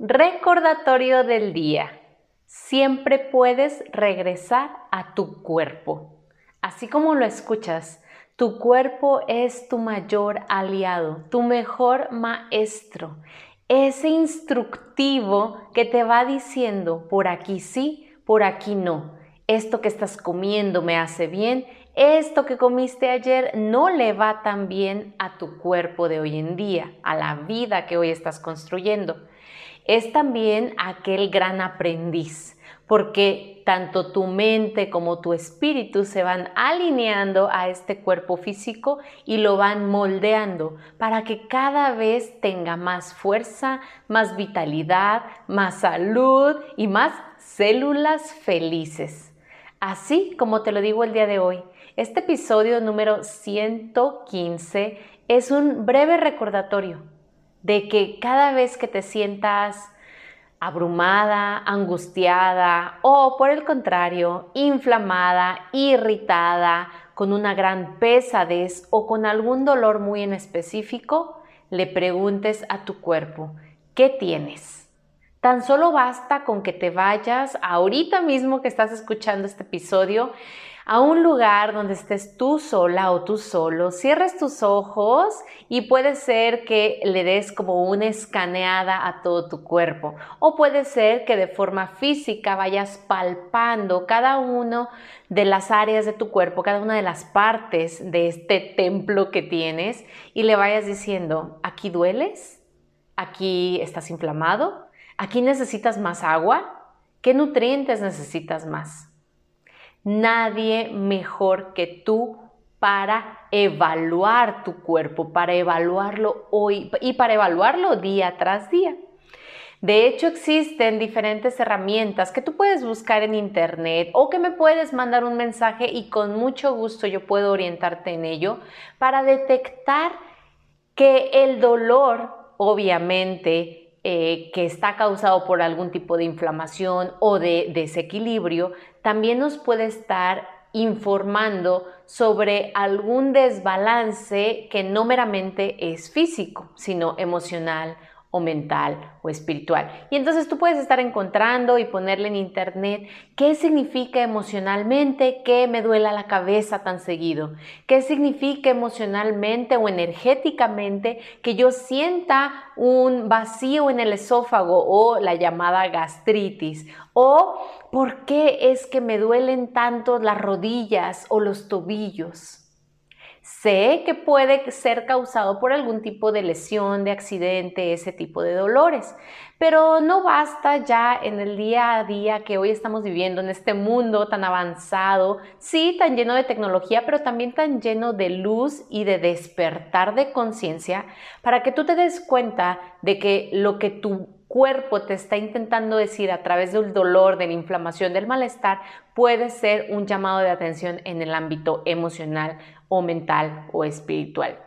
Recordatorio del día. Siempre puedes regresar a tu cuerpo. Así como lo escuchas, tu cuerpo es tu mayor aliado, tu mejor maestro, ese instructivo que te va diciendo por aquí sí, por aquí no. Esto que estás comiendo me hace bien, esto que comiste ayer no le va tan bien a tu cuerpo de hoy en día, a la vida que hoy estás construyendo. Es también aquel gran aprendiz porque tanto tu mente como tu espíritu se van alineando a este cuerpo físico y lo van moldeando para que cada vez tenga más fuerza, más vitalidad, más salud y más células felices. Así como te lo digo el día de hoy, este episodio número 115 es un breve recordatorio de que cada vez que te sientas abrumada, angustiada o por el contrario, inflamada, irritada, con una gran pesadez o con algún dolor muy en específico, le preguntes a tu cuerpo, ¿qué tienes? Tan solo basta con que te vayas ahorita mismo que estás escuchando este episodio a un lugar donde estés tú sola o tú solo, cierres tus ojos y puede ser que le des como una escaneada a todo tu cuerpo o puede ser que de forma física vayas palpando cada uno de las áreas de tu cuerpo, cada una de las partes de este templo que tienes y le vayas diciendo, aquí dueles, aquí estás inflamado, aquí necesitas más agua, ¿qué nutrientes necesitas más? Nadie mejor que tú para evaluar tu cuerpo, para evaluarlo hoy y para evaluarlo día tras día. De hecho, existen diferentes herramientas que tú puedes buscar en internet o que me puedes mandar un mensaje y con mucho gusto yo puedo orientarte en ello para detectar que el dolor, obviamente, eh, que está causado por algún tipo de inflamación o de desequilibrio, también nos puede estar informando sobre algún desbalance que no meramente es físico, sino emocional o mental o espiritual. Y entonces tú puedes estar encontrando y ponerle en internet qué significa emocionalmente que me duela la cabeza tan seguido, qué significa emocionalmente o energéticamente que yo sienta un vacío en el esófago o la llamada gastritis o por qué es que me duelen tanto las rodillas o los tobillos. Sé que puede ser causado por algún tipo de lesión, de accidente, ese tipo de dolores, pero no basta ya en el día a día que hoy estamos viviendo, en este mundo tan avanzado, sí, tan lleno de tecnología, pero también tan lleno de luz y de despertar de conciencia, para que tú te des cuenta de que lo que tu cuerpo te está intentando decir a través del dolor, de la inflamación, del malestar, puede ser un llamado de atención en el ámbito emocional o mental o espiritual.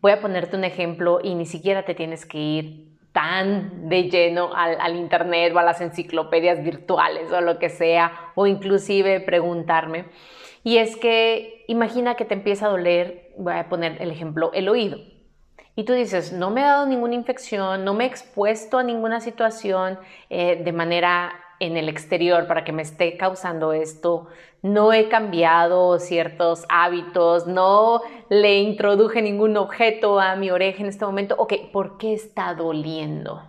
Voy a ponerte un ejemplo y ni siquiera te tienes que ir tan de lleno al, internet o a las enciclopedias virtuales o lo que sea, o inclusive preguntarme. Y es que imagina que te empieza a doler, voy a poner el ejemplo, el oído. Y tú dices, no me ha dado ninguna infección, no me he expuesto a ninguna situación eh, de manera en el exterior para que me esté causando esto, no he cambiado ciertos hábitos, no le introduje ningún objeto a mi oreja en este momento, ok, ¿por qué está doliendo?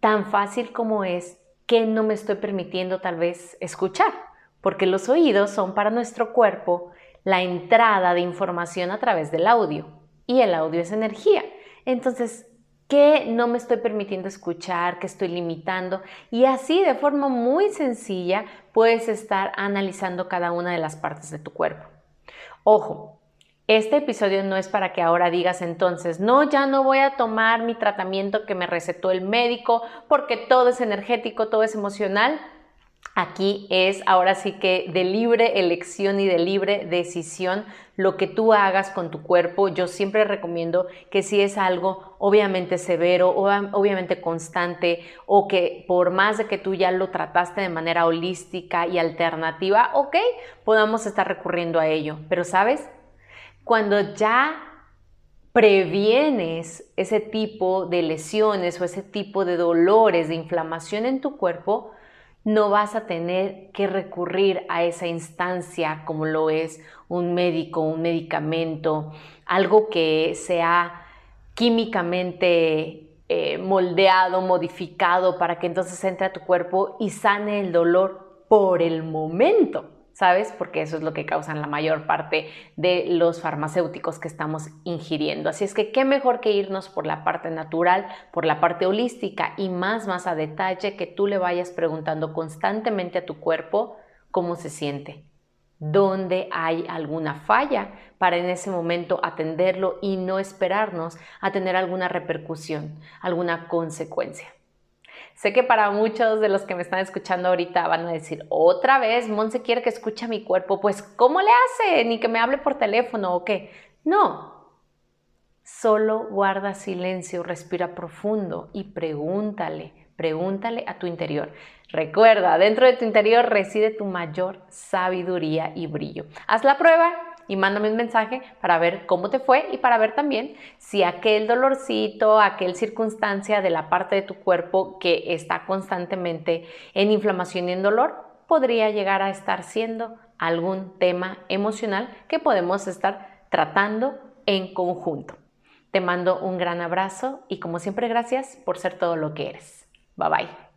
Tan fácil como es que no me estoy permitiendo tal vez escuchar, porque los oídos son para nuestro cuerpo la entrada de información a través del audio y el audio es energía. Entonces, qué no me estoy permitiendo escuchar, qué estoy limitando. Y así de forma muy sencilla puedes estar analizando cada una de las partes de tu cuerpo. Ojo, Este episodio no es para que ahora digas entonces, no, ya no voy a tomar mi tratamiento que me recetó el médico porque todo es energético, todo es emocional. Aquí es ahora sí que de libre elección y de libre decisión lo que tú hagas con tu cuerpo. Yo siempre recomiendo que si es algo obviamente severo, obviamente constante o que por más de que tú ya lo trataste de manera holística y alternativa, ok, podamos estar recurriendo a ello. Pero sabes, cuando ya previenes ese tipo de lesiones o ese tipo de dolores, de inflamación en tu cuerpo, no vas a tener que recurrir a esa instancia como lo es un médico, un medicamento, algo que sea químicamente eh, moldeado, modificado para que entonces entre a tu cuerpo y sane el dolor por el momento. ¿Sabes? Porque eso es lo que causan la mayor parte de los farmacéuticos que estamos ingiriendo. Así es que qué mejor que irnos por la parte natural, por la parte holística y más, más a detalle que tú le vayas preguntando constantemente a tu cuerpo cómo se siente, dónde hay alguna falla para en ese momento atenderlo y no esperarnos a tener alguna repercusión, alguna consecuencia. Sé que para muchos de los que me están escuchando ahorita van a decir, otra vez, Monse quiere que escuche mi cuerpo, pues ¿cómo le hace? Ni que me hable por teléfono o qué. No, solo guarda silencio, respira profundo y pregúntale, pregúntale a tu interior. Recuerda, dentro de tu interior reside tu mayor sabiduría y brillo. Haz la prueba y mándame un mensaje para ver cómo te fue y para ver también si aquel dolorcito, aquel circunstancia de la parte de tu cuerpo que está constantemente en inflamación y en dolor podría llegar a estar siendo algún tema emocional que podemos estar tratando en conjunto. Te mando un gran abrazo y como siempre gracias por ser todo lo que eres. Bye bye.